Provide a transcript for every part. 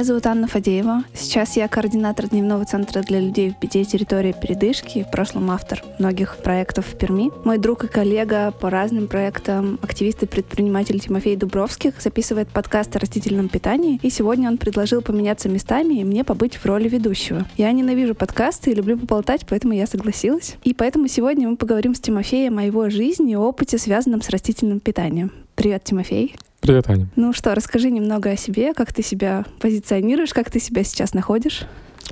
Меня зовут Анна Фадеева. Сейчас я координатор дневного центра для людей в беде территории передышки, в прошлом автор многих проектов в Перми. Мой друг и коллега по разным проектам, активист и предприниматель Тимофей Дубровских, записывает подкаст о растительном питании, и сегодня он предложил поменяться местами и мне побыть в роли ведущего. Я ненавижу подкасты и люблю поболтать, поэтому я согласилась. И поэтому сегодня мы поговорим с Тимофеем о его жизни и опыте, связанном с растительным питанием. Привет, Тимофей. Привет, Аня. Ну что, расскажи немного о себе, как ты себя позиционируешь, как ты себя сейчас находишь?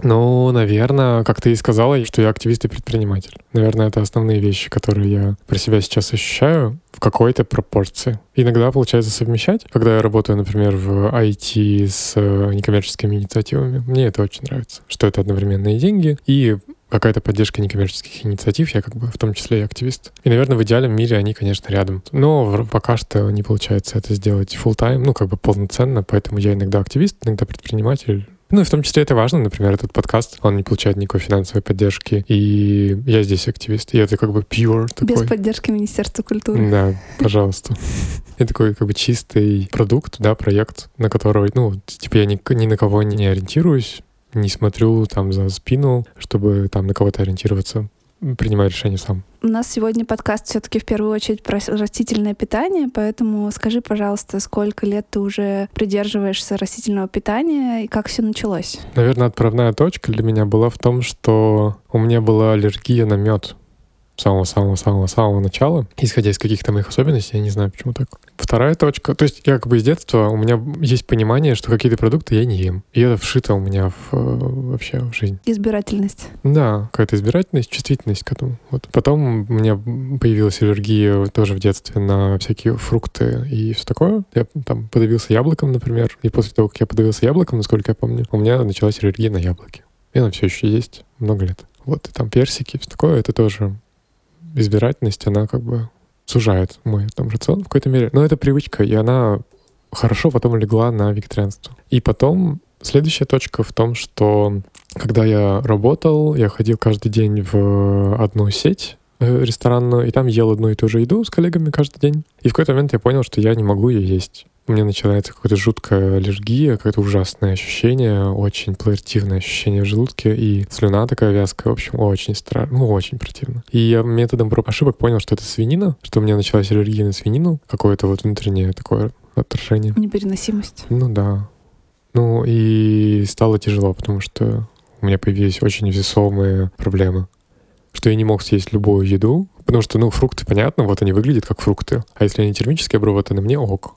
Ну, наверное, как ты и сказала, что я активист и предприниматель. Наверное, это основные вещи, которые я про себя сейчас ощущаю в какой-то пропорции. Иногда получается совмещать, когда я работаю, например, в IT с э, некоммерческими инициативами. Мне это очень нравится, что это одновременные деньги и какая-то поддержка некоммерческих инициатив, я как бы в том числе и активист. И, наверное, в идеальном мире они, конечно, рядом. Но пока что не получается это сделать full time ну, как бы полноценно, поэтому я иногда активист, иногда предприниматель, ну и в том числе это важно, например, этот подкаст, он не получает никакой финансовой поддержки, и я здесь активист, и это как бы pure такой. Без поддержки Министерства культуры. Да, пожалуйста. Это такой как бы чистый продукт, да, проект, на который, ну, типа я ни, ни на кого не ориентируюсь, не смотрю там за спину, чтобы там на кого-то ориентироваться принимаю решение сам. У нас сегодня подкаст все-таки в первую очередь про растительное питание, поэтому скажи, пожалуйста, сколько лет ты уже придерживаешься растительного питания и как все началось? Наверное, отправная точка для меня была в том, что у меня была аллергия на мед самого-самого-самого-самого начала, исходя из каких-то моих особенностей, я не знаю, почему так. Вторая точка, то есть я как бы с детства, у меня есть понимание, что какие-то продукты я не ем. И это вшито у меня в, э, вообще в жизнь. Избирательность. Да, какая-то избирательность, чувствительность к этому. Вот. Потом у меня появилась аллергия тоже в детстве на всякие фрукты и все такое. Я там подавился яблоком, например, и после того, как я подавился яблоком, насколько я помню, у меня началась аллергия на яблоки. И она все еще есть много лет. Вот, и там персики, все такое, это тоже избирательность, она как бы сужает мой там рацион в какой-то мере. Но это привычка, и она хорошо потом легла на вегетарианство. И потом следующая точка в том, что когда я работал, я ходил каждый день в одну сеть э, ресторанную, и там ел одну и ту же еду с коллегами каждый день. И в какой-то момент я понял, что я не могу ее есть меня начинается какая-то жуткая аллергия, какое-то ужасное ощущение, очень плеертивное ощущение в желудке, и слюна такая вязкая, в общем, очень страшно, ну, очень противно. И я методом проб ошибок понял, что это свинина, что у меня началась аллергия на свинину, какое-то вот внутреннее такое отторжение. Непереносимость. Ну да. Ну и стало тяжело, потому что у меня появились очень весомые проблемы что я не мог съесть любую еду, потому что, ну, фрукты, понятно, вот они выглядят как фрукты. А если они термические обработаны, мне ок.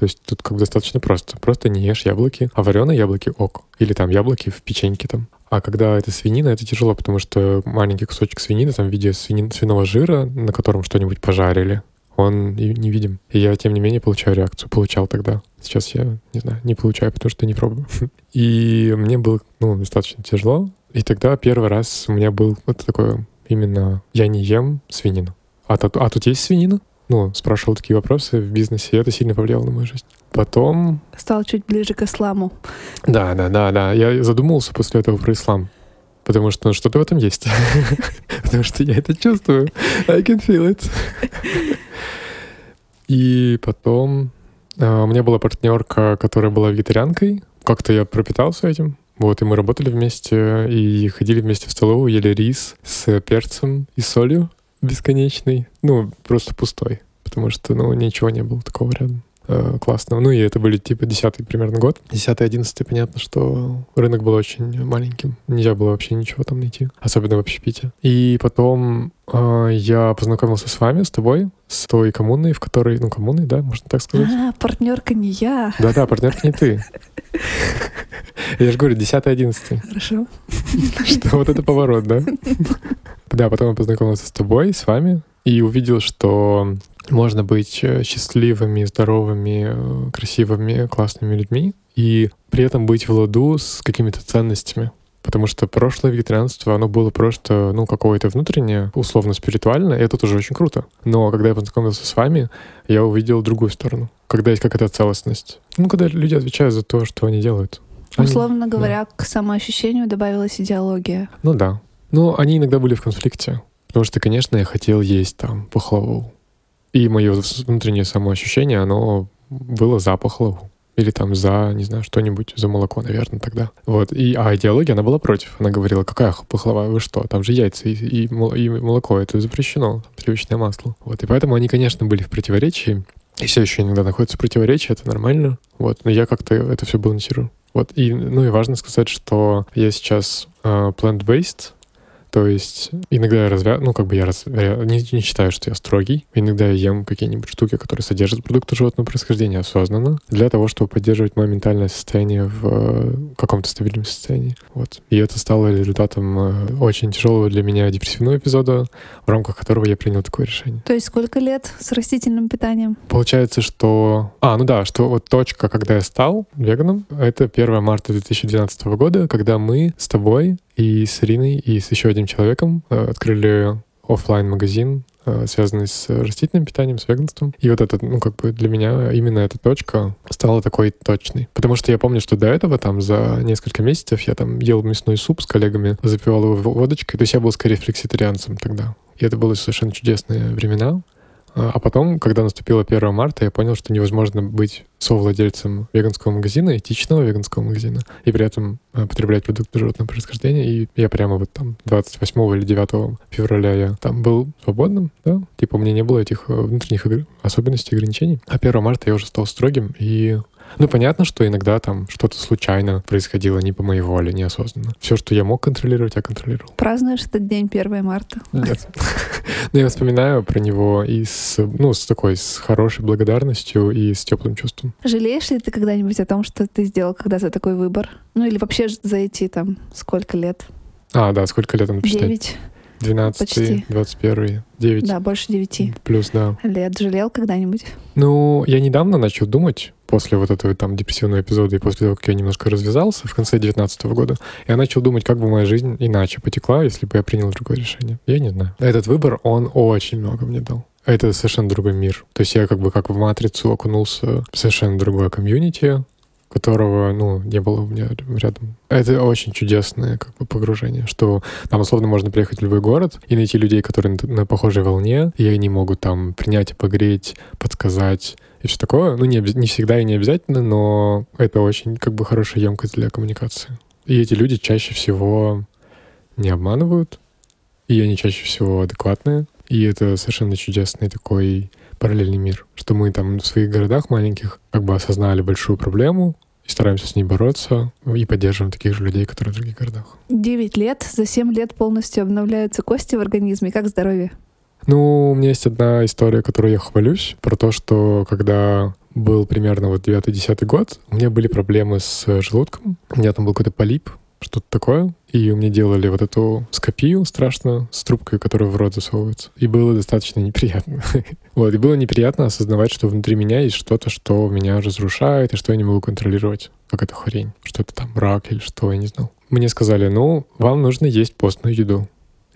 То есть тут как бы достаточно просто. Просто не ешь яблоки, а вареные яблоки ок. Или там яблоки в печеньке там. А когда это свинина, это тяжело, потому что маленький кусочек свинины там в виде свини... свиного жира, на котором что-нибудь пожарили, он не видим. И я, тем не менее, получаю реакцию. Получал тогда. Сейчас я, не знаю, не получаю, потому что не пробую. И мне было, ну, достаточно тяжело. И тогда первый раз у меня был вот такой именно «я не ем свинину». А, а тут есть свинина? Ну, спрашивал такие вопросы в бизнесе, и это сильно повлияло на мою жизнь. Потом... Стал чуть ближе к исламу. Да, да, да, да. Я задумался после этого про ислам. Потому что ну, что-то в этом есть. Потому что я это чувствую. I can feel it. И потом а, у меня была партнерка, которая была вегетарианкой. Как-то я пропитался этим. Вот, и мы работали вместе, и ходили вместе в столовую, ели рис с перцем и солью бесконечный, ну, просто пустой, потому что, ну, ничего не было такого рядом э, классного. Ну, и это были, типа, десятый примерно год. Десятый, одиннадцатый, понятно, что рынок был очень маленьким. Нельзя было вообще ничего там найти, особенно в общепите. И потом э, я познакомился с вами, с тобой, с той коммуной, в которой, ну, коммуной, да, можно так сказать? А, партнерка не я. Да-да, партнерка не ты. Я же говорю, десятый, одиннадцатый. Хорошо. Что вот это поворот, да? Да, потом я познакомился с тобой, с вами, и увидел, что можно быть э, счастливыми, здоровыми, э, красивыми, классными людьми, и при этом быть в ладу с какими-то ценностями. Потому что прошлое вегетарианство, оно было просто, ну, какое-то внутреннее, условно-спиритуальное, и это тоже очень круто. Но когда я познакомился с вами, я увидел другую сторону. Когда есть какая-то целостность. Ну, когда люди отвечают за то, что они делают. Условно они, говоря, да. к самоощущению добавилась идеология. Ну да. Но они иногда были в конфликте. Потому что, конечно, я хотел есть там пахлаву. И мое внутреннее самоощущение, оно было за пахлаву. или там за, не знаю, что-нибудь, за молоко, наверное, тогда. Вот. И, а идеология, она была против. Она говорила, какая пахлава, вы что, там же яйца и, и, и молоко, это запрещено, сливочное масло. Вот. И поэтому они, конечно, были в противоречии. И все еще иногда находятся в противоречии, это нормально. Вот. Но я как-то это все балансирую. Вот. И, ну и важно сказать, что я сейчас uh, plant-based, то есть иногда я развя... ну, как бы я, раз... не, не считаю, что я строгий. Иногда я ем какие-нибудь штуки, которые содержат продукты животного происхождения осознанно, для того, чтобы поддерживать мое ментальное состояние в э, каком-то стабильном состоянии. Вот. И это стало результатом э, очень тяжелого для меня депрессивного эпизода, в рамках которого я принял такое решение. То есть сколько лет с растительным питанием? Получается, что... А, ну да, что вот точка, когда я стал веганом, это 1 марта 2012 года, когда мы с тобой и с Ириной, и с еще одним человеком э, открыли офлайн магазин э, связанный с растительным питанием, с веганством. И вот это, ну, как бы для меня именно эта точка стала такой точной. Потому что я помню, что до этого там за несколько месяцев я там ел мясной суп с коллегами, запивал его водочкой. То есть я был скорее флекситарианцем тогда. И это были совершенно чудесные времена. А, а потом, когда наступило 1 марта, я понял, что невозможно быть совладельцем веганского магазина, этичного веганского магазина, и при этом а, потреблять продукты животного происхождения. И я прямо вот там 28 или 9 февраля я там был свободным, да, типа у меня не было этих э, внутренних особенностей, ограничений. А 1 марта я уже стал строгим, и ну, понятно, что иногда там что-то случайно происходило не по моей воле, неосознанно. Все, что я мог контролировать, я контролировал. Празднуешь этот день 1 марта? Нет. Но я вспоминаю про него и с, ну, с такой, с хорошей благодарностью и с теплым чувством. Жалеешь ли ты когда-нибудь о том, что ты сделал когда-то такой выбор? Ну, или вообще за эти там сколько лет? А, да, сколько лет он? Девять. 12, 21, 9. Да, больше 9. Плюс, да. Лет жалел когда-нибудь? Ну, я недавно начал думать, после вот этого там депрессивного эпизода и после того, как я немножко развязался в конце 19 года, я начал думать, как бы моя жизнь иначе потекла, если бы я принял другое решение. Я не знаю. Этот выбор, он очень много мне дал. Это совершенно другой мир. То есть я как бы как в матрицу окунулся в совершенно другое комьюнити, которого, ну, не было у меня рядом. Это очень чудесное как бы погружение, что там условно можно приехать в любой город и найти людей, которые на, на похожей волне, и они могут там принять, погреть, подсказать и все такое. Ну, не, не всегда и не обязательно, но это очень как бы хорошая емкость для коммуникации. И эти люди чаще всего не обманывают, и они чаще всего адекватные. И это совершенно чудесный такой параллельный мир, что мы там в своих городах маленьких как бы осознали большую проблему, и стараемся с ней бороться и поддерживаем таких же людей, которые в других городах. Девять лет, за семь лет полностью обновляются кости в организме. Как здоровье? Ну, у меня есть одна история, которую я хвалюсь, про то, что когда был примерно вот 9-10 год, у меня были проблемы с желудком. У меня там был какой-то полип, что-то такое. И мне делали вот эту скопию страшно с трубкой, которая в рот засовывается. И было достаточно неприятно. вот, и было неприятно осознавать, что внутри меня есть что-то, что меня разрушает, и что я не могу контролировать. Как это хрень. Что это там, рак или что, я не знал. Мне сказали, ну, вам нужно есть постную еду.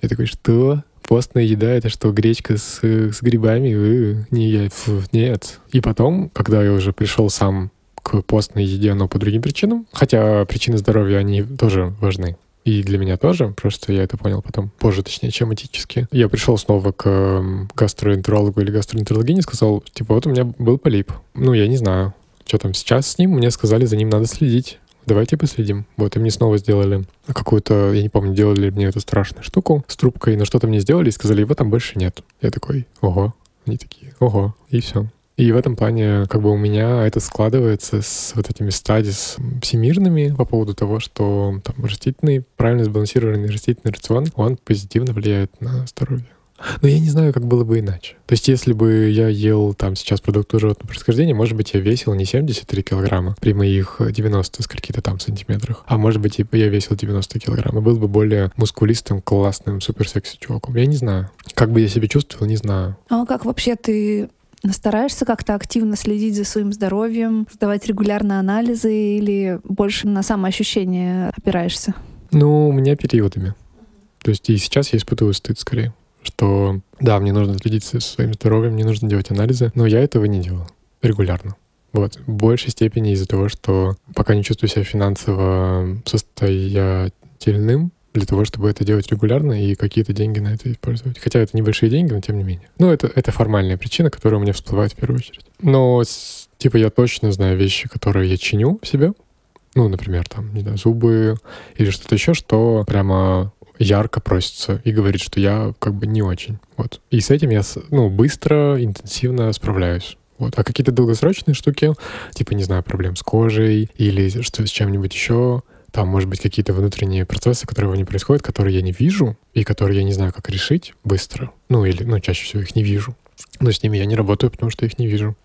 Я такой, что? Постная еда — это что, гречка с, с грибами? Вы, не я, фу, нет. И потом, когда я уже пришел сам к постной еде, но по другим причинам. Хотя причины здоровья, они тоже важны. И для меня тоже, просто я это понял потом, позже, точнее, чем этически. Я пришел снова к гастроэнтерологу или гастроэнтерологине и сказал, типа, вот у меня был полип. Ну, я не знаю, что там сейчас с ним. Мне сказали, за ним надо следить. Давайте последим. Вот, и мне снова сделали какую-то, я не помню, делали мне эту страшную штуку с трубкой, но что-то мне сделали и сказали, его там больше нет. Я такой, ого. Они такие, ого, и все. И в этом плане как бы у меня это складывается с вот этими стадис всемирными по поводу того, что там растительный, правильно сбалансированный растительный рацион, он позитивно влияет на здоровье. Но я не знаю, как было бы иначе. То есть, если бы я ел там сейчас продукты животного происхождения, может быть, я весил не 73 килограмма при моих 90 скольки-то там сантиметрах, а может быть, я весил 90 килограмм и был бы более мускулистым, классным, суперсекси чуваком. Я не знаю. Как бы я себя чувствовал, не знаю. А как вообще ты Стараешься как-то активно следить за своим здоровьем, сдавать регулярно анализы или больше на самоощущение опираешься? Ну, у меня периодами. То есть и сейчас я испытываю стыд скорее, что да, мне нужно следить за своим здоровьем, мне нужно делать анализы, но я этого не делаю регулярно. Вот. В большей степени из-за того, что пока не чувствую себя финансово состоятельным, для того, чтобы это делать регулярно и какие-то деньги на это использовать. Хотя это небольшие деньги, но тем не менее. Ну, это, это формальная причина, которая у меня всплывает в первую очередь. Но Типа я точно знаю вещи, которые я чиню в себе. Ну, например, там, не знаю, зубы или что-то еще, что прямо ярко просится и говорит, что я как бы не очень. Вот. И с этим я, ну, быстро, интенсивно справляюсь. Вот. А какие-то долгосрочные штуки, типа, не знаю, проблем с кожей или что с чем-нибудь еще, там, может быть, какие-то внутренние процессы, которые во мне происходят, которые я не вижу и которые я не знаю, как решить быстро. Ну, или, ну, чаще всего их не вижу. Но с ними я не работаю, потому что их не вижу.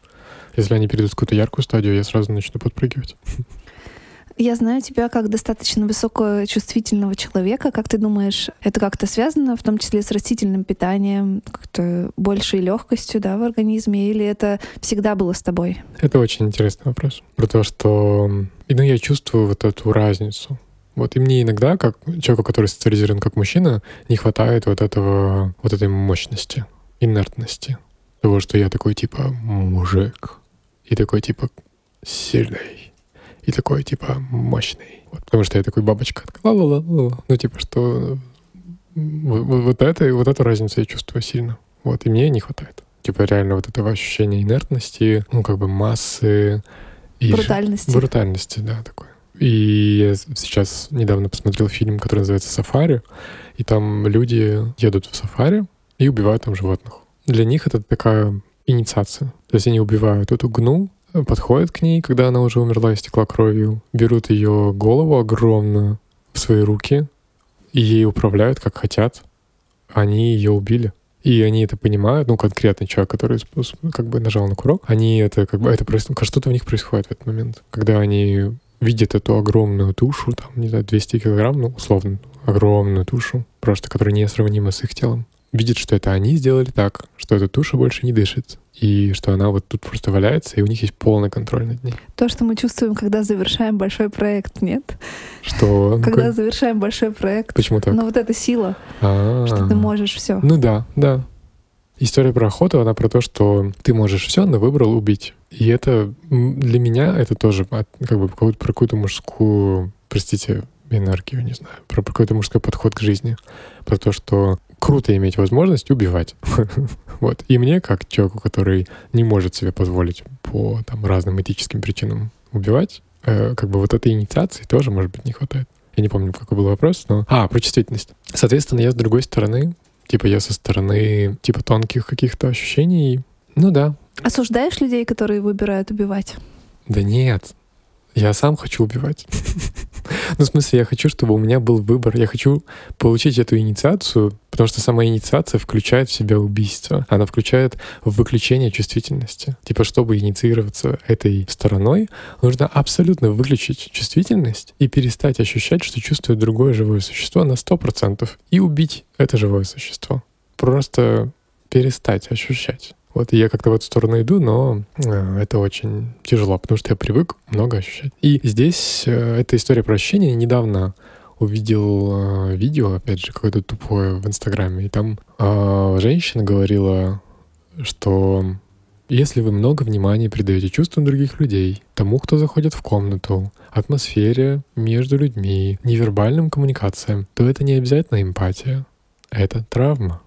Если они перейдут в какую-то яркую стадию, я сразу начну подпрыгивать. Я знаю тебя как достаточно высокочувствительного человека. Как ты думаешь, это как-то связано, в том числе с растительным питанием, как-то большей легкостью да, в организме, или это всегда было с тобой? Это очень интересный вопрос. Про то, что ну, я чувствую вот эту разницу. Вот и мне иногда, как человеку, который социализирован как мужчина, не хватает вот этого, вот этой мощности, инертности. Того, что я такой типа мужик. И такой типа сильный и такой, типа, мощный. Вот, потому что я такой бабочка. Ла-ла-ла-ла. Ну, типа, что вот, вот, это, вот эту разницу я чувствую сильно. Вот, и мне не хватает. Типа, реально вот этого ощущения инертности, ну, как бы массы. И брутальности. Брутальности, да, такой. И я сейчас недавно посмотрел фильм, который называется «Сафари», и там люди едут в сафари и убивают там животных. Для них это такая инициация. То есть они убивают эту гну, подходят к ней, когда она уже умерла и стекла кровью, берут ее голову огромную в свои руки и ей управляют как хотят. Они ее убили. И они это понимают, ну, конкретный человек, который как бы нажал на курок, они это как бы, это происходит, что-то в них происходит в этот момент. Когда они видят эту огромную тушу, там, не знаю, 200 килограмм, ну, условно, огромную тушу, просто которая несравнима с их телом, видят, что это они сделали так, что эта туша больше не дышит, и что она вот тут просто валяется, и у них есть полный контроль над ней. То, что мы чувствуем, когда завершаем большой проект, нет? Что? Когда ну, завершаем большой проект. Почему так? Ну вот эта сила, А-а-а. что ты можешь все. Ну да, да. История про охоту, она про то, что ты можешь все, но выбрал убить. И это для меня это тоже как бы про какую-то мужскую, простите, энергию, не знаю, про какой-то мужской подход к жизни. Про то, что круто иметь возможность убивать. вот. И мне, как человеку, который не может себе позволить по там, разным этическим причинам убивать, э, как бы вот этой инициации тоже, может быть, не хватает. Я не помню, какой был вопрос, но... А, про чувствительность. Соответственно, я с другой стороны, типа я со стороны типа тонких каких-то ощущений, ну да. Осуждаешь людей, которые выбирают убивать? Да нет. Я сам хочу убивать. Ну, в смысле, я хочу, чтобы у меня был выбор. Я хочу получить эту инициацию, потому что сама инициация включает в себя убийство. Она включает выключение чувствительности. Типа, чтобы инициироваться этой стороной, нужно абсолютно выключить чувствительность и перестать ощущать, что чувствует другое живое существо на 100% и убить это живое существо. Просто перестать ощущать. Вот я как-то в эту сторону иду, но э, это очень тяжело, потому что я привык много ощущать. И здесь э, эта история про ощущения. Недавно увидел э, видео, опять же, какое-то тупое в Инстаграме, и там женщина говорила, что если вы много внимания придаете чувствам других людей, тому, кто заходит в комнату, атмосфере между людьми, невербальным коммуникациям, то это не обязательно эмпатия, это травма.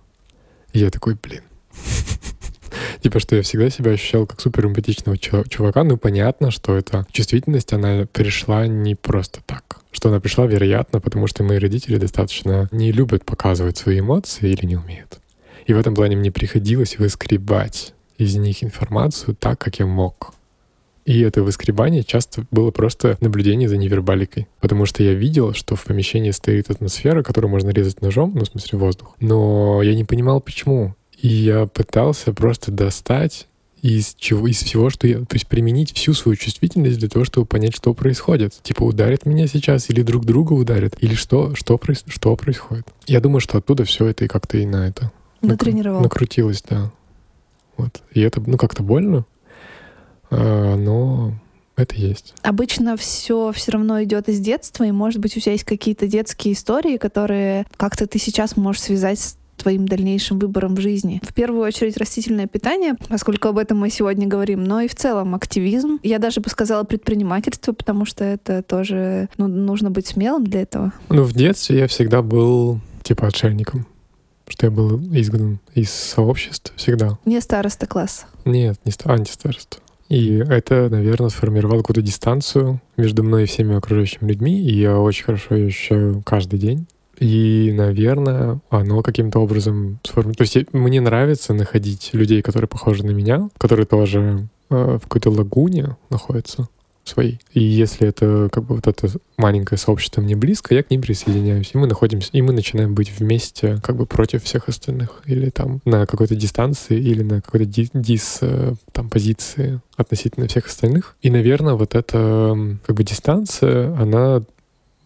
И я такой, блин, Типа, что я всегда себя ощущал как супер эмпатичного чувака. Ну, понятно, что эта чувствительность, она пришла не просто так. Что она пришла, вероятно, потому что мои родители достаточно не любят показывать свои эмоции или не умеют. И в этом плане мне приходилось выскребать из них информацию так, как я мог. И это выскребание часто было просто наблюдение за невербаликой. Потому что я видел, что в помещении стоит атмосфера, которую можно резать ножом, ну, в смысле, воздух. Но я не понимал, почему. И я пытался просто достать из чего, из всего, что я, то есть применить всю свою чувствительность для того, чтобы понять, что происходит. Типа ударит меня сейчас или друг друга ударят, или что, что, что происходит. Я думаю, что оттуда все это и как-то и на это Натренировал. накрутилось, да. Вот. И это, ну, как-то больно, а, но это есть. Обычно все все равно идет из детства, и, может быть, у тебя есть какие-то детские истории, которые как-то ты сейчас можешь связать с твоим дальнейшим выбором в жизни. В первую очередь растительное питание, поскольку об этом мы сегодня говорим, но и в целом активизм. Я даже бы сказала предпринимательство, потому что это тоже ну, нужно быть смелым для этого. Ну, в детстве я всегда был типа отшельником что я был изгнан из сообществ всегда. Не староста класс. Нет, не антистароста. И это, наверное, сформировало какую-то дистанцию между мной и всеми окружающими людьми, и я очень хорошо ее ощущаю каждый день. И, наверное, оно каким-то образом сформирует. То есть мне нравится находить людей, которые похожи на меня, которые тоже э, в какой-то лагуне находятся своей. И если это как бы вот это маленькое сообщество мне близко, я к ним присоединяюсь. И мы находимся, и мы начинаем быть вместе как бы против всех остальных. Или там на какой-то дистанции, или на какой-то дис, э, там позиции относительно всех остальных. И, наверное, вот эта как бы дистанция, она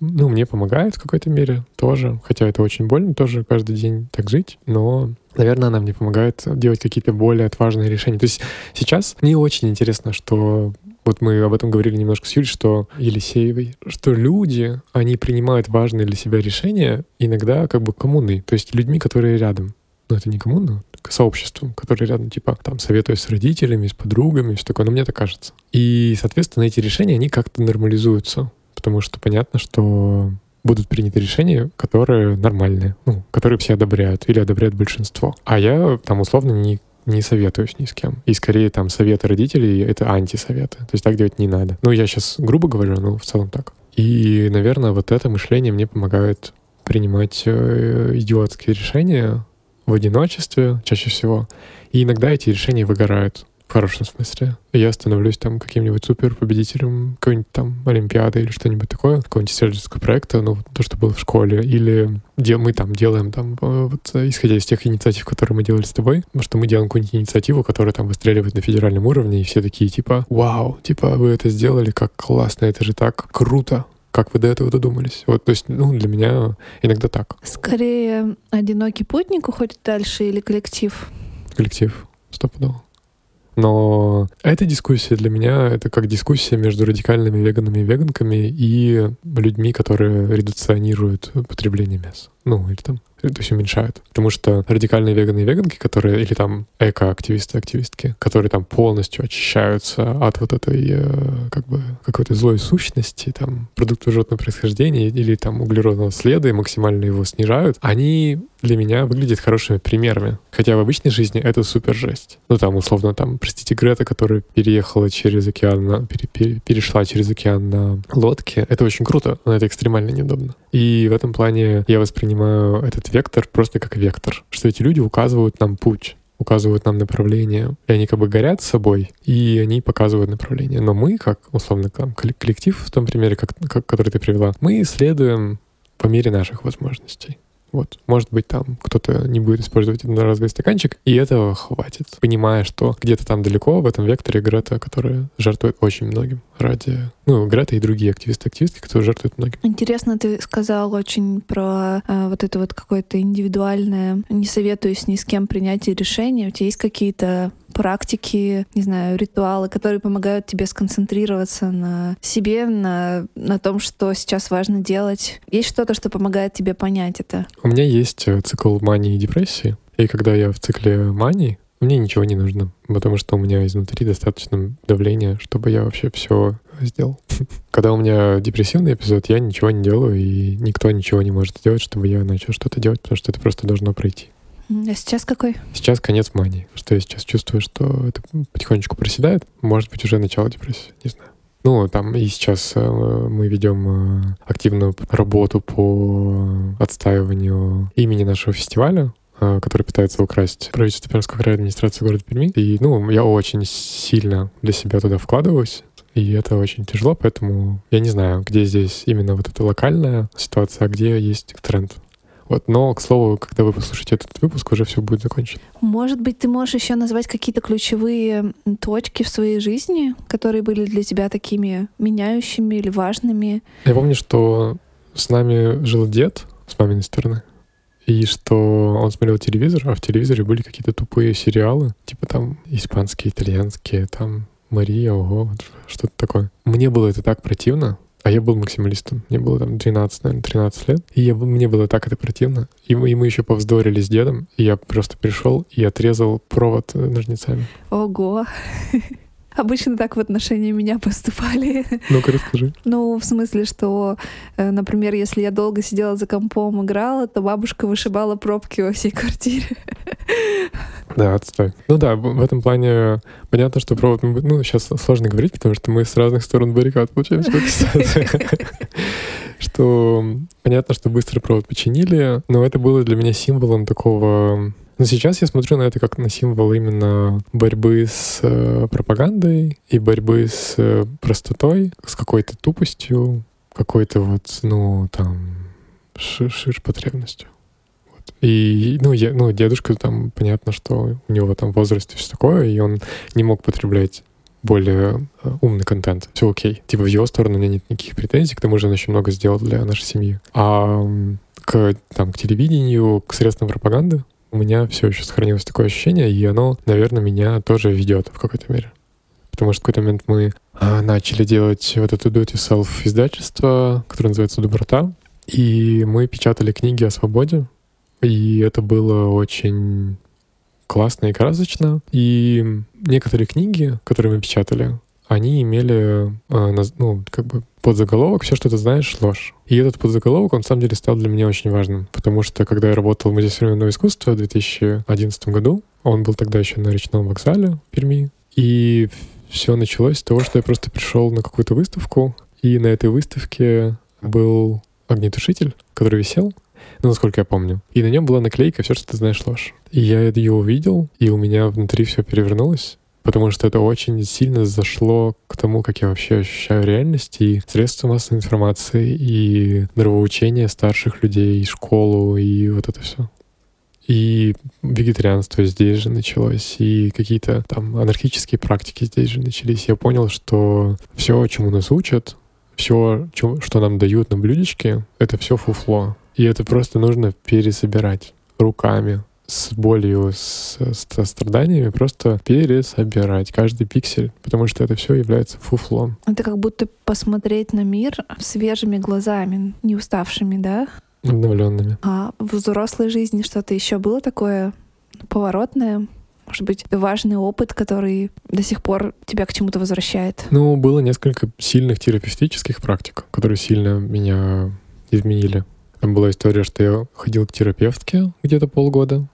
ну, мне помогает в какой-то мере тоже, хотя это очень больно тоже каждый день так жить, но наверное, она мне помогает делать какие-то более отважные решения. То есть сейчас мне очень интересно, что вот мы об этом говорили немножко с Юлей, что Елисеевой, что люди, они принимают важные для себя решения иногда как бы коммуны, то есть людьми, которые рядом. Но это не коммуна, к сообществом, которые рядом, типа, там, советуясь с родителями, с подругами, все такое, но мне так кажется. И, соответственно, эти решения, они как-то нормализуются потому что понятно, что будут приняты решения, которые нормальные, ну, которые все одобряют или одобряют большинство. А я там условно не не советуюсь ни с кем. И скорее там советы родителей — это антисоветы. То есть так делать не надо. Ну, я сейчас грубо говорю, но в целом так. И, наверное, вот это мышление мне помогает принимать э, идиотские решения в одиночестве чаще всего. И иногда эти решения выгорают в хорошем смысле. Я становлюсь там каким-нибудь супер победителем какой-нибудь там Олимпиады или что-нибудь такое, какого-нибудь исследовательского проекта, ну, то, что было в школе, или где мы там делаем там, э, вот, исходя из тех инициатив, которые мы делали с тобой, что мы делаем какую-нибудь инициативу, которая там выстреливает на федеральном уровне, и все такие типа, вау, типа, вы это сделали, как классно, это же так круто, как вы до этого додумались? Вот, то есть, ну, для меня иногда так. Скорее, одинокий путник уходит дальше или коллектив? Коллектив, стопудово. Но эта дискуссия для меня — это как дискуссия между радикальными веганами и веганками и людьми, которые редукционируют потребление мяса. Ну, или там то есть уменьшают. Потому что радикальные веганы и веганки, которые, или там эко-активисты, активистки, которые там полностью очищаются от вот этой э, как бы какой-то злой сущности, там, продуктов животного происхождения или там углеродного следа и максимально его снижают, они для меня выглядят хорошими примерами. Хотя в обычной жизни это супер жесть. Ну там, условно, там, простите, Грета, которая переехала через океан, на, пере, пере, перешла через океан на лодке, это очень круто, но это экстремально неудобно. И в этом плане я воспринимаю этот вектор просто как вектор, что эти люди указывают нам путь указывают нам направление, и они как бы горят собой, и они показывают направление. Но мы, как, условно, там, коллектив в том примере, как, как, который ты привела, мы исследуем по мере наших возможностей. Вот, может быть, там кто-то не будет использовать одноразовый стаканчик, и этого хватит. Понимая, что где-то там далеко в этом векторе Грета, которая жертвует очень многим ради... Ну, Грета и другие активисты-активистки, которые жертвуют многим. Интересно, ты сказал очень про э, вот это вот какое-то индивидуальное, не советуюсь ни с кем принятие решения. У тебя есть какие-то практики, не знаю, ритуалы, которые помогают тебе сконцентрироваться на себе, на, на том, что сейчас важно делать? Есть что-то, что помогает тебе понять это? У меня есть э, цикл мании и депрессии. И когда я в цикле мании, мне ничего не нужно, потому что у меня изнутри достаточно давления, чтобы я вообще все сделал. Когда у меня депрессивный эпизод, я ничего не делаю, и никто ничего не может сделать, чтобы я начал что-то делать, потому что это просто должно пройти. А сейчас какой? Сейчас конец мании. Что я сейчас чувствую, что это потихонечку проседает. Может быть, уже начало депрессии, не знаю. Ну, там и сейчас э, мы ведем э, активную работу по отстаиванию имени нашего фестиваля, э, который пытается украсть правительство Пермского края администрации города Перми. И, ну, я очень сильно для себя туда вкладываюсь. И это очень тяжело, поэтому я не знаю, где здесь именно вот эта локальная ситуация, а где есть тренд. Вот, но, к слову, когда вы послушаете этот выпуск, уже все будет закончено. Может быть, ты можешь еще назвать какие-то ключевые точки в своей жизни, которые были для тебя такими меняющими или важными? Я помню, что с нами жил дед с маминой стороны, и что он смотрел телевизор, а в телевизоре были какие-то тупые сериалы, типа там испанские, итальянские, там Мария, ого, что-то такое. Мне было это так противно, а я был максималистом. Мне было там 12, наверное, 13 лет. И я, мне было так это противно. И мы, и мы еще повздорили с дедом. И я просто пришел и отрезал провод э, ножницами. Ого. Обычно так в отношении меня поступали. Ну-ка, расскажи. Ну, в смысле, что, э, например, если я долго сидела за компом, играла, то бабушка вышибала пробки во всей квартире. Да, отстой. Ну да, в этом плане понятно, что провод... Ну, сейчас сложно говорить, потому что мы с разных сторон баррикад получаемся. Что понятно, что быстро провод починили, но это было для меня символом такого но сейчас я смотрю на это как на символ именно борьбы с э, пропагандой и борьбы с э, простотой, с какой-то тупостью, какой-то вот, ну, там, шир, потребностью. И, ну, я, ну, дедушка там, понятно, что у него там возраст и все такое, и он не мог потреблять более э, умный контент. Все окей. Типа в его сторону у меня нет никаких претензий, к тому же он очень много сделал для нашей семьи. А к, там, к телевидению, к средствам пропаганды у меня все еще сохранилось такое ощущение, и оно, наверное, меня тоже ведет в какой-то мере. Потому что в какой-то момент мы а, начали делать вот это do-it-yourself издательство, которое называется «Доброта», и мы печатали книги о свободе, и это было очень классно и красочно. И некоторые книги, которые мы печатали, они имели, э, ну, как бы подзаголовок «Все, что ты знаешь, ложь». И этот подзаголовок, он, на самом деле, стал для меня очень важным, потому что, когда я работал в Музее современного искусства в 2011 году, он был тогда еще на речном вокзале в Перми, и все началось с того, что я просто пришел на какую-то выставку, и на этой выставке был огнетушитель, который висел, ну, насколько я помню. И на нем была наклейка «Все, что ты знаешь, ложь». И я ее увидел, и у меня внутри все перевернулось потому что это очень сильно зашло к тому, как я вообще ощущаю реальность и средства массовой информации, и нравоучение старших людей, и школу, и вот это все. И вегетарианство здесь же началось, и какие-то там анархические практики здесь же начались. Я понял, что все, чему нас учат, все, что нам дают на блюдечке, это все фуфло. И это просто нужно пересобирать руками, с болью, с, с страданиями просто пересобирать каждый пиксель, потому что это все является фуфлом. Это как будто посмотреть на мир свежими глазами, не уставшими, да? Обновленными. А в взрослой жизни что-то еще было такое поворотное? Может быть, важный опыт, который до сих пор тебя к чему-то возвращает? Ну, было несколько сильных терапевтических практик, которые сильно меня изменили. Там была история, что я ходил к терапевтке где-то полгода,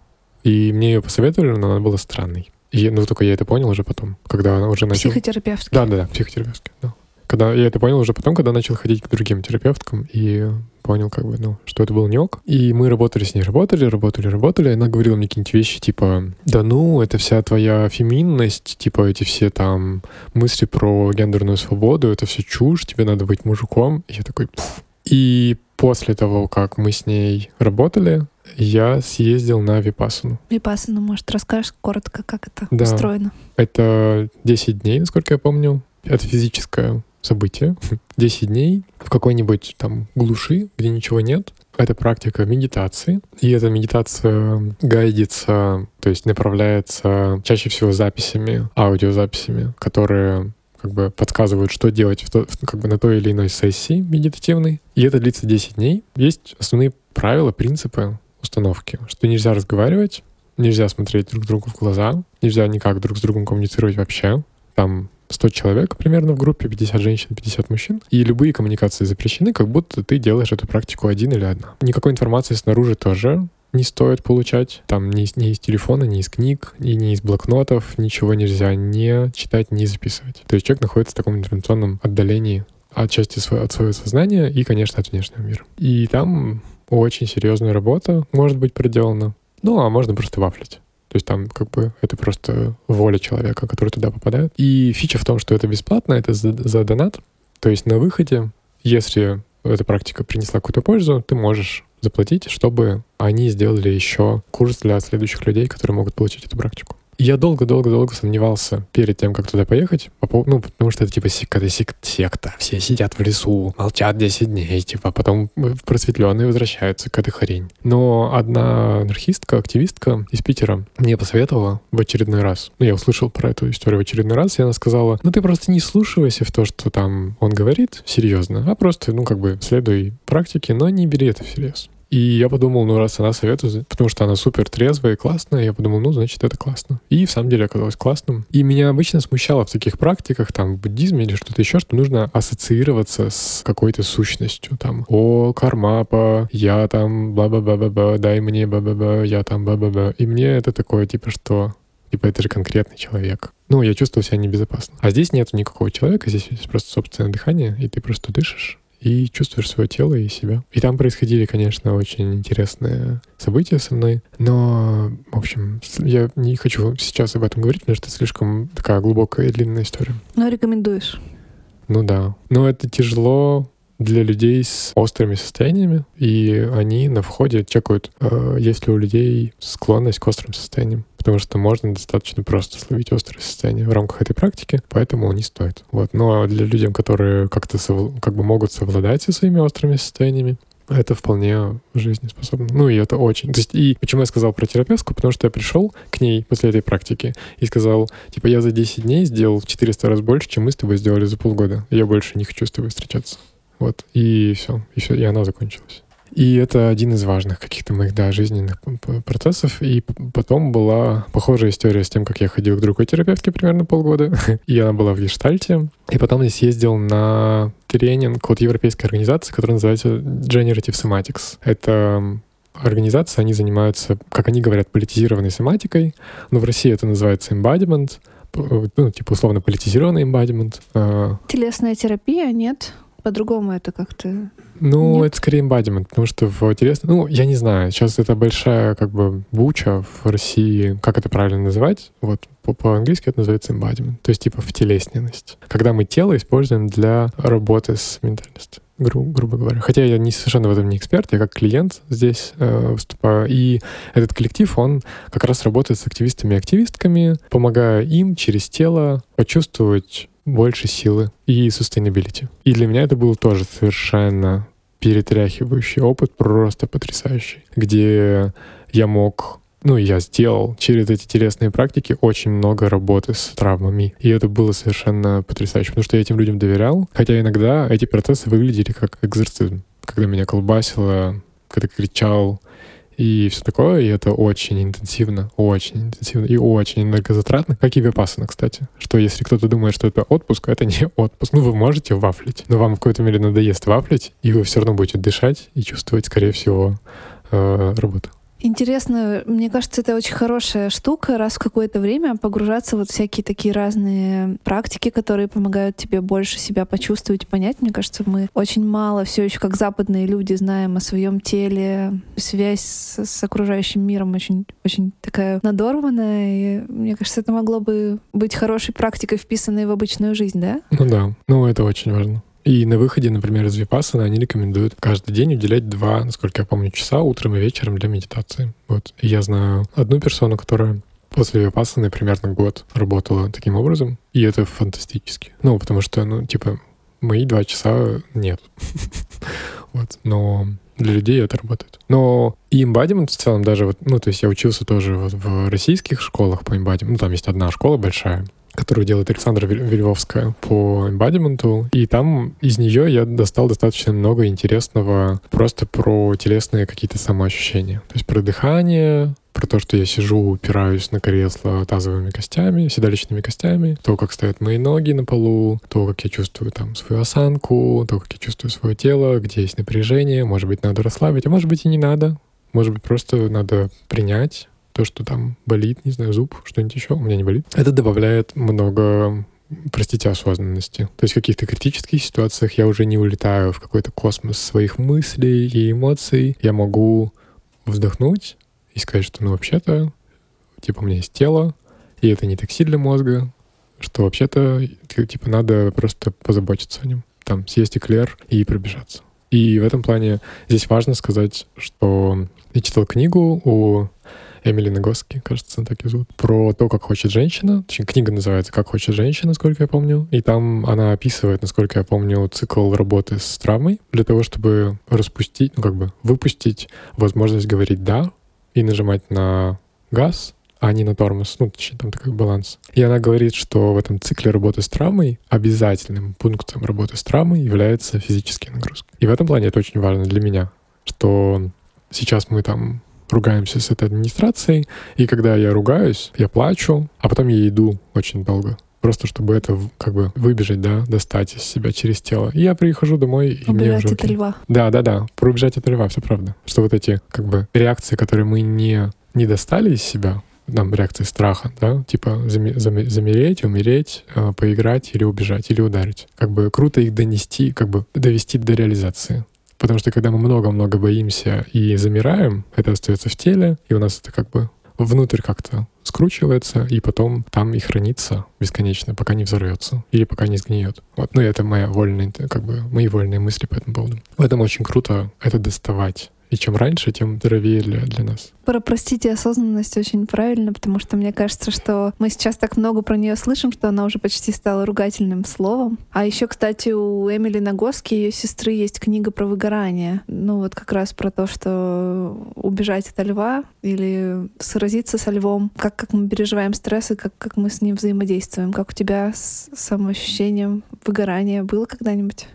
и мне ее посоветовали, но она была странной. И, ну, только я это понял уже потом, когда она уже начала... Психотерапевтки. Да, да, да, психотерапевтки, да. Когда я это понял уже потом, когда начал ходить к другим терапевткам и понял, как бы, ну, что это был не ок. И мы работали с ней, работали, работали, работали. Она говорила мне какие-нибудь вещи, типа, да ну, это вся твоя феминность, типа, эти все там мысли про гендерную свободу, это все чушь, тебе надо быть мужиком. И я такой, Пф. И после того, как мы с ней работали, я съездил на Випасану. Випасану, может, расскажешь коротко, как это да. устроено? Это 10 дней, насколько я помню. Это физическое событие. 10 дней в какой-нибудь там глуши, где ничего нет. Это практика медитации. И эта медитация гайдится, то есть направляется чаще всего записями, аудиозаписями, которые как бы подсказывают, что делать в то, как бы на той или иной сессии медитативной. И это длится 10 дней. Есть основные правила, принципы, установки, что нельзя разговаривать, нельзя смотреть друг другу в глаза, нельзя никак друг с другом коммуницировать вообще. Там 100 человек примерно в группе, 50 женщин, 50 мужчин. И любые коммуникации запрещены, как будто ты делаешь эту практику один или одна. Никакой информации снаружи тоже не стоит получать. Там ни, ни из телефона, ни из книг, и ни из блокнотов ничего нельзя не читать, не записывать. То есть человек находится в таком информационном отдалении от части своего, от своего сознания и, конечно, от внешнего мира. И там очень серьезная работа может быть проделана. Ну, а можно просто вафлить. То есть там как бы это просто воля человека, который туда попадает. И фича в том, что это бесплатно, это за, за донат. То есть на выходе, если эта практика принесла какую-то пользу, ты можешь заплатить, чтобы они сделали еще курс для следующих людей, которые могут получить эту практику. Я долго-долго-долго сомневался перед тем, как туда поехать, ну, потому что это типа какая-то секта, все сидят в лесу, молчат 10 дней, типа, а потом просветленные возвращаются к этой хрень. Но одна анархистка, активистка из Питера мне посоветовала в очередной раз, ну, я услышал про эту историю в очередной раз, и она сказала, ну, ты просто не слушайся в то, что там он говорит серьезно, а просто, ну, как бы следуй практике, но не бери это всерьез. И я подумал, ну, раз она советует, потому что она супер трезвая и классная, я подумал, ну, значит, это классно. И в самом деле оказалось классным. И меня обычно смущало в таких практиках, там, в буддизме или что-то еще, что нужно ассоциироваться с какой-то сущностью, там, о, кармапа, я там, ба-ба-ба-ба-ба, дай мне ба-ба-ба, я там ба-ба-ба. И мне это такое, типа, что Типа это же конкретный человек. Ну, я чувствовал себя небезопасно. А здесь нет никакого человека, здесь просто собственное дыхание, и ты просто дышишь и чувствуешь свое тело и себя. И там происходили, конечно, очень интересные события со мной, но, в общем, я не хочу сейчас об этом говорить, потому что это слишком такая глубокая и длинная история. Но рекомендуешь? Ну да. Но это тяжело для людей с острыми состояниями, и они на входе чекают, э, есть ли у людей склонность к острым состояниям потому что можно достаточно просто словить острое состояние в рамках этой практики, поэтому не стоит. Вот. Но для людей, которые как-то сов... как бы могут совладать со своими острыми состояниями, это вполне жизнеспособно. Ну, и это очень... То есть, и почему я сказал про терапевтку? Потому что я пришел к ней после этой практики и сказал, типа, я за 10 дней сделал в 400 раз больше, чем мы с тобой сделали за полгода. Я больше не хочу с тобой встречаться. Вот. И все. И все. И она закончилась. И это один из важных каких-то моих, да, жизненных процессов. И потом была похожая история с тем, как я ходил к другой терапевтке примерно полгода. и она была в Гештальте. И потом я съездил на тренинг от европейской организации, которая называется Generative Somatics. Это организация, они занимаются, как они говорят, политизированной семантикой, но в России это называется embodiment, ну, типа условно политизированный embodiment. А. Телесная терапия, нет? По-другому это как-то... Ну, Нет? это скорее embodiment, потому что в интересно... Ну, я не знаю, сейчас это большая как бы буча в России. Как это правильно называть? Вот по-английски это называется embodiment, то есть типа втелесненность. Когда мы тело используем для работы с ментальностью гру, грубо говоря. Хотя я не совершенно в этом не эксперт, я как клиент здесь э, выступаю. И этот коллектив, он как раз работает с активистами и активистками, помогая им через тело почувствовать больше силы и sustainability. И для меня это был тоже совершенно перетряхивающий опыт, просто потрясающий, где я мог ну, я сделал через эти телесные практики очень много работы с травмами. И это было совершенно потрясающе, потому что я этим людям доверял. Хотя иногда эти процессы выглядели как экзорцизм. Когда меня колбасило, когда кричал, и все такое, и это очень интенсивно, очень интенсивно и очень энергозатратно, как и випассана, кстати. Что если кто-то думает, что это отпуск, это не отпуск. Ну, вы можете вафлить, но вам в какой-то мере надоест вафлить, и вы все равно будете дышать и чувствовать, скорее всего, э, работу. Интересно, мне кажется, это очень хорошая штука, раз в какое-то время погружаться вот всякие такие разные практики, которые помогают тебе больше себя почувствовать понять. Мне кажется, мы очень мало все еще как западные люди знаем о своем теле. Связь с, с окружающим миром очень, очень такая надорванная. И мне кажется, это могло бы быть хорошей практикой, вписанной в обычную жизнь, да? Ну да, ну это очень важно. И на выходе, например, из Випассана они рекомендуют каждый день уделять два, насколько я помню, часа утром и вечером для медитации. Вот. И я знаю одну персону, которая после Випассаны примерно год работала таким образом, и это фантастически. Ну, потому что, ну, типа, мои два часа нет. Вот. Но для людей это работает. Но и embodiment в целом даже вот, ну, то есть я учился тоже вот в российских школах по embodiment. Ну, там есть одна школа большая, которую делает Александра Вильвовская по эмбадименту. И там из нее я достал достаточно много интересного просто про телесные какие-то самоощущения. То есть про дыхание, про то, что я сижу, упираюсь на кресло тазовыми костями, седалищными костями, то, как стоят мои ноги на полу, то, как я чувствую там свою осанку, то, как я чувствую свое тело, где есть напряжение, может быть, надо расслабить, а может быть и не надо. Может быть, просто надо принять, то, что там болит, не знаю, зуб, что-нибудь еще, у меня не болит. Это добавляет много простите, осознанности. То есть в каких-то критических ситуациях я уже не улетаю в какой-то космос своих мыслей и эмоций. Я могу вздохнуть и сказать, что ну вообще-то, типа, у меня есть тело, и это не такси для мозга, что вообще-то, типа, надо просто позаботиться о нем. Там съесть эклер и пробежаться. И в этом плане здесь важно сказать, что я читал книгу у Эмили Нагоски, кажется, так и зовут, про то, как хочет женщина. Точнее, книга называется «Как хочет женщина», насколько я помню. И там она описывает, насколько я помню, цикл работы с травмой для того, чтобы распустить, ну как бы выпустить возможность говорить «да» и нажимать на газ, а не на тормоз. Ну, точнее, там такой баланс. И она говорит, что в этом цикле работы с травмой обязательным пунктом работы с травмой является физические нагрузки. И в этом плане это очень важно для меня, что сейчас мы там ругаемся с этой администрацией, и когда я ругаюсь, я плачу, а потом я иду очень долго. Просто чтобы это как бы выбежать, да, достать из себя через тело. И я прихожу домой, и Убежать мне уже от льва. Да, да, да. Про убежать от льва, все правда. Что вот эти как бы реакции, которые мы не, не достали из себя, там реакции страха, да, типа заме- заме- замереть, умереть, э, поиграть или убежать, или ударить. Как бы круто их донести, как бы довести до реализации. Потому что когда мы много-много боимся и замираем, это остается в теле, и у нас это как бы внутрь как-то скручивается, и потом там и хранится бесконечно, пока не взорвется или пока не сгниет. Вот. Ну, это моя вольная, как бы, мои вольные мысли по этому поводу. Поэтому очень круто это доставать. И чем раньше, тем здоровее для, для нас. Про простить и осознанность очень правильно, потому что мне кажется, что мы сейчас так много про нее слышим, что она уже почти стала ругательным словом. А еще, кстати, у Эмили Нагоски, ее сестры, есть книга про выгорание. Ну вот как раз про то, что убежать от льва или сразиться со львом, как, как мы переживаем стресс и как, как мы с ним взаимодействуем. Как у тебя с самоощущением выгорания было когда-нибудь?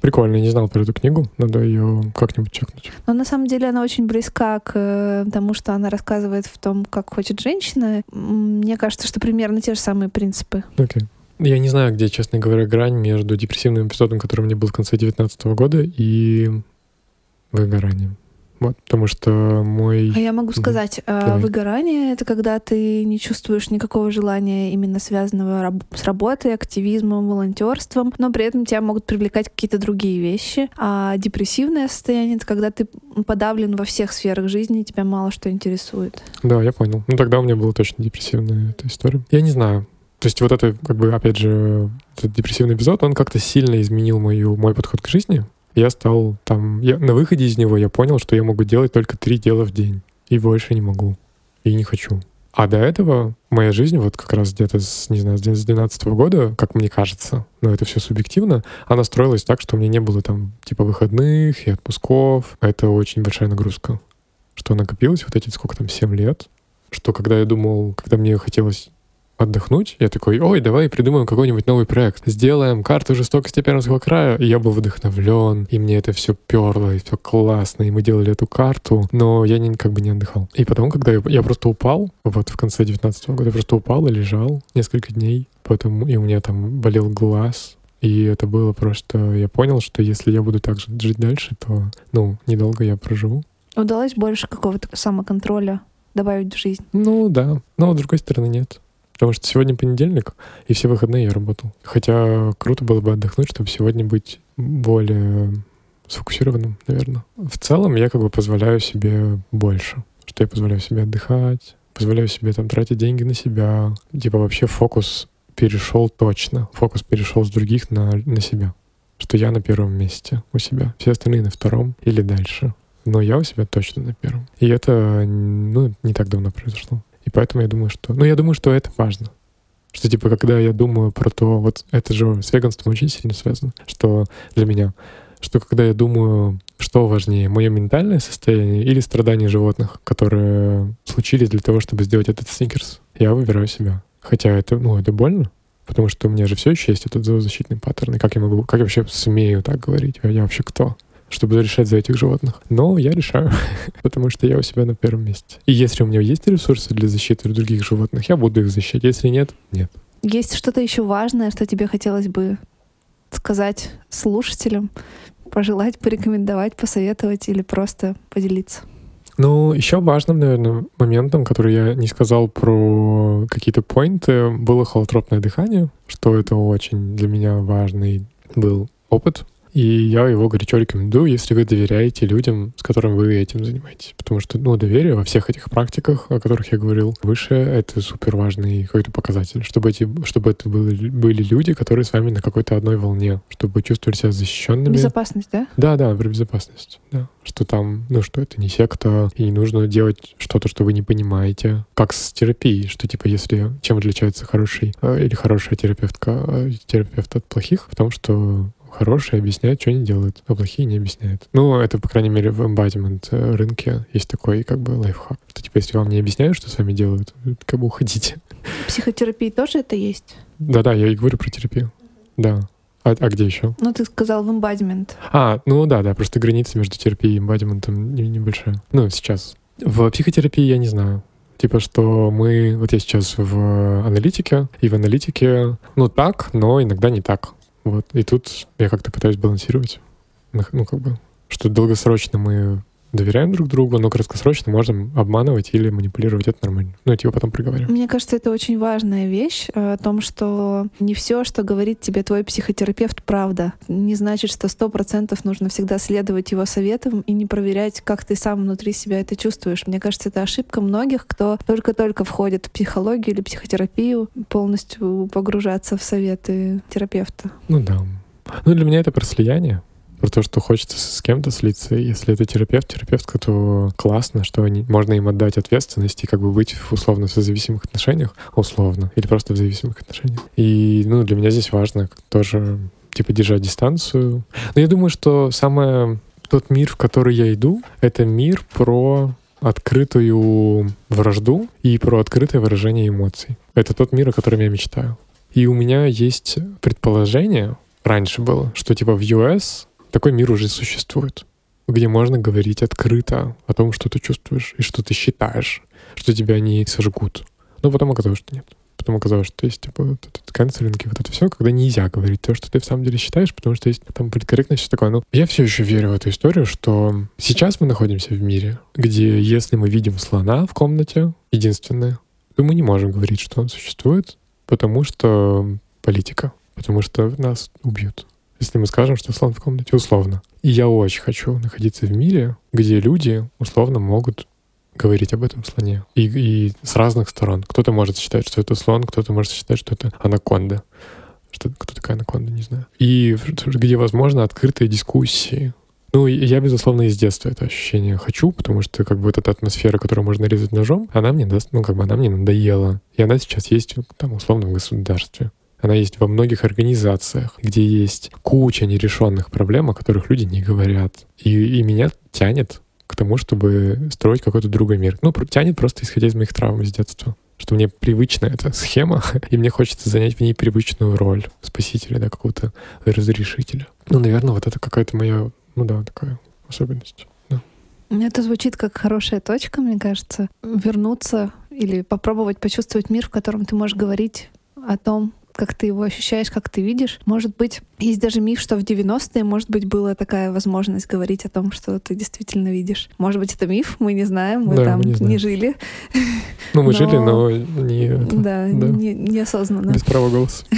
Прикольно, не знал про эту книгу, надо ее как-нибудь чекнуть. Но на самом деле она очень близка к э, тому, что она рассказывает в том, как хочет женщина. Мне кажется, что примерно те же самые принципы. Окей. Я не знаю, где, честно говоря, грань между депрессивным эпизодом, который у меня был в конце 2019 года, и выгоранием. Вот, потому что мой... А я могу сказать, Давай. выгорание — это когда ты не чувствуешь никакого желания именно связанного раб- с работой, активизмом, волонтерством, но при этом тебя могут привлекать какие-то другие вещи. А депрессивное состояние — это когда ты подавлен во всех сферах жизни, и тебя мало что интересует. Да, я понял. Ну, тогда у меня была точно депрессивная эта история. Я не знаю. То есть вот это, как бы, опять же, этот депрессивный эпизод, он как-то сильно изменил мою, мой подход к жизни. Я стал там... Я, на выходе из него я понял, что я могу делать только три дела в день. И больше не могу. И не хочу. А до этого моя жизнь, вот как раз где-то с, не знаю, с 2012 года, как мне кажется, но это все субъективно, она строилась так, что у меня не было там типа выходных и отпусков. Это очень большая нагрузка. Что накопилось вот эти сколько там, 7 лет, что когда я думал, когда мне хотелось отдохнуть, я такой, ой, давай придумаем какой-нибудь новый проект. Сделаем карту жестокости Пермского края. И я был вдохновлен, и мне это все перло, и все классно, и мы делали эту карту, но я не, как бы не отдыхал. И потом, когда я, я просто упал, вот в конце 19 года, я просто упал и лежал несколько дней, потом, и у меня там болел глаз, и это было просто... Я понял, что если я буду так же жить дальше, то, ну, недолго я проживу. Удалось больше какого-то самоконтроля добавить в жизнь? Ну да, но с другой стороны нет. Потому что сегодня понедельник, и все выходные я работал. Хотя круто было бы отдохнуть, чтобы сегодня быть более сфокусированным, наверное. В целом я как бы позволяю себе больше. Что я позволяю себе отдыхать, позволяю себе там тратить деньги на себя. Типа вообще фокус перешел точно. Фокус перешел с других на, на себя. Что я на первом месте у себя. Все остальные на втором или дальше. Но я у себя точно на первом. И это, ну, не так давно произошло. И поэтому я думаю, что... Ну, я думаю, что это важно. Что, типа, когда я думаю про то... Вот это же с веганством очень сильно связано. Что для меня... Что когда я думаю, что важнее, мое ментальное состояние или страдания животных, которые случились для того, чтобы сделать этот сникерс, я выбираю себя. Хотя это, ну, это больно, потому что у меня же все еще есть этот зоозащитный паттерн. И как я могу, как я вообще смею так говорить? Я вообще кто? Чтобы решать за этих животных. Но я решаю, потому что я у себя на первом месте. И если у меня есть ресурсы для защиты других животных, я буду их защищать. Если нет, нет. Есть что-то еще важное, что тебе хотелось бы сказать слушателям, пожелать, порекомендовать, посоветовать или просто поделиться? Ну, еще важным, наверное, моментом, который я не сказал про какие-то поинты, было холотропное дыхание, что это очень для меня важный был опыт. И я его горячо рекомендую, если вы доверяете людям, с которыми вы этим занимаетесь. Потому что, ну, доверие во всех этих практиках, о которых я говорил выше, это супер важный какой-то показатель. Чтобы, эти, чтобы это были, были люди, которые с вами на какой-то одной волне, чтобы вы чувствовали себя защищенными. Безопасность, да? Да, да, про безопасность, да. Что там, ну, что это не секта, и не нужно делать что-то, что вы не понимаете. Как с терапией, что, типа, если... Чем отличается хороший э, или хорошая терапевтка, э, терапевт от плохих? Потому что хорошие объясняют, что они делают, а плохие не объясняют. Ну, это, по крайней мере, в embodiment рынке есть такой, как бы, лайфхак. Что, типа, если вам не объясняют, что с вами делают, как бы уходите. В психотерапии тоже это есть? Да-да, я и говорю про терапию. Да. А, а где еще? Ну, ты сказал в эмбадимент. А, ну да, да, просто граница между терапией и эмбадиментом небольшая. Ну, сейчас. В психотерапии я не знаю. Типа, что мы... Вот я сейчас в аналитике, и в аналитике, ну, так, но иногда не так. Вот. И тут я как-то пытаюсь балансировать. Ну, как бы, что долгосрочно мы доверяем друг другу, но краткосрочно можем обманывать или манипулировать, это нормально. Ну, это его потом проговорим. Мне кажется, это очень важная вещь э, о том, что не все, что говорит тебе твой психотерапевт, правда. Не значит, что сто процентов нужно всегда следовать его советам и не проверять, как ты сам внутри себя это чувствуешь. Мне кажется, это ошибка многих, кто только-только входит в психологию или психотерапию, полностью погружаться в советы терапевта. Ну да. Ну, для меня это про слияние про то, что хочется с кем-то слиться. Если это терапевт, терапевтка, то классно, что они, можно им отдать ответственность и как бы быть в условно созависимых отношениях, условно, или просто в зависимых отношениях. И, ну, для меня здесь важно тоже, типа, держать дистанцию. Но я думаю, что самое... Тот мир, в который я иду, это мир про открытую вражду и про открытое выражение эмоций. Это тот мир, о котором я мечтаю. И у меня есть предположение, раньше было, что типа в US такой мир уже существует, где можно говорить открыто о том, что ты чувствуешь и что ты считаешь, что тебя не сожгут. Но потом оказалось, что нет. Потом оказалось, что есть типа вот этот канцелинг и вот это все, когда нельзя говорить то, что ты в самом деле считаешь, потому что есть там политкорректность все такое. Но я все еще верю в эту историю, что сейчас мы находимся в мире, где если мы видим слона в комнате, единственное, то мы не можем говорить, что он существует, потому что политика, потому что нас убьют если мы скажем, что слон в комнате условно. И я очень хочу находиться в мире, где люди условно могут говорить об этом слоне. И, и с разных сторон. Кто-то может считать, что это слон, кто-то может считать, что это анаконда. Что, кто такая анаконда, не знаю. И где, возможно, открытые дискуссии. Ну, я, безусловно, из детства это ощущение хочу, потому что как бы вот эта атмосфера, которую можно резать ножом, она мне даст, ну, как бы она мне надоела. И она сейчас есть там условно в государстве. Она есть во многих организациях, где есть куча нерешенных проблем, о которых люди не говорят. И, и меня тянет к тому, чтобы строить какой-то другой мир. Ну, тянет просто исходя из моих травм из детства что мне привычна эта схема, и мне хочется занять в ней привычную роль спасителя, да, какого-то разрешителя. Ну, наверное, вот это какая-то моя, ну да, такая особенность. Да. Это звучит как хорошая точка, мне кажется. Вернуться или попробовать почувствовать мир, в котором ты можешь говорить о том, как ты его ощущаешь, как ты видишь. Может быть, есть даже миф, что в 90-е, может быть, была такая возможность говорить о том, что ты действительно видишь. Может быть, это миф, мы не знаем, мы да, там мы не, не жили. Ну, мы но... жили, но не... Да, да. Не, неосознанно. Без права голоса.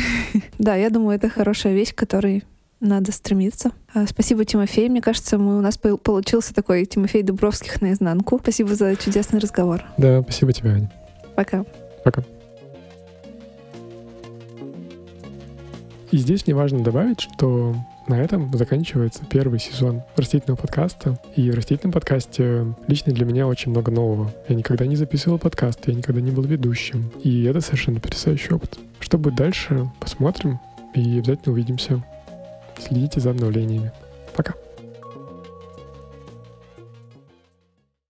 Да, я думаю, это хорошая вещь, которой надо стремиться. А, спасибо, Тимофей. Мне кажется, мы, у нас получился такой Тимофей Дубровских наизнанку. Спасибо за чудесный разговор. Да, спасибо тебе, Аня. Пока. Пока. И здесь мне важно добавить, что на этом заканчивается первый сезон растительного подкаста. И в растительном подкасте лично для меня очень много нового. Я никогда не записывал подкаст, я никогда не был ведущим. И это совершенно потрясающий опыт. Что будет дальше, посмотрим и обязательно увидимся. Следите за обновлениями. Пока.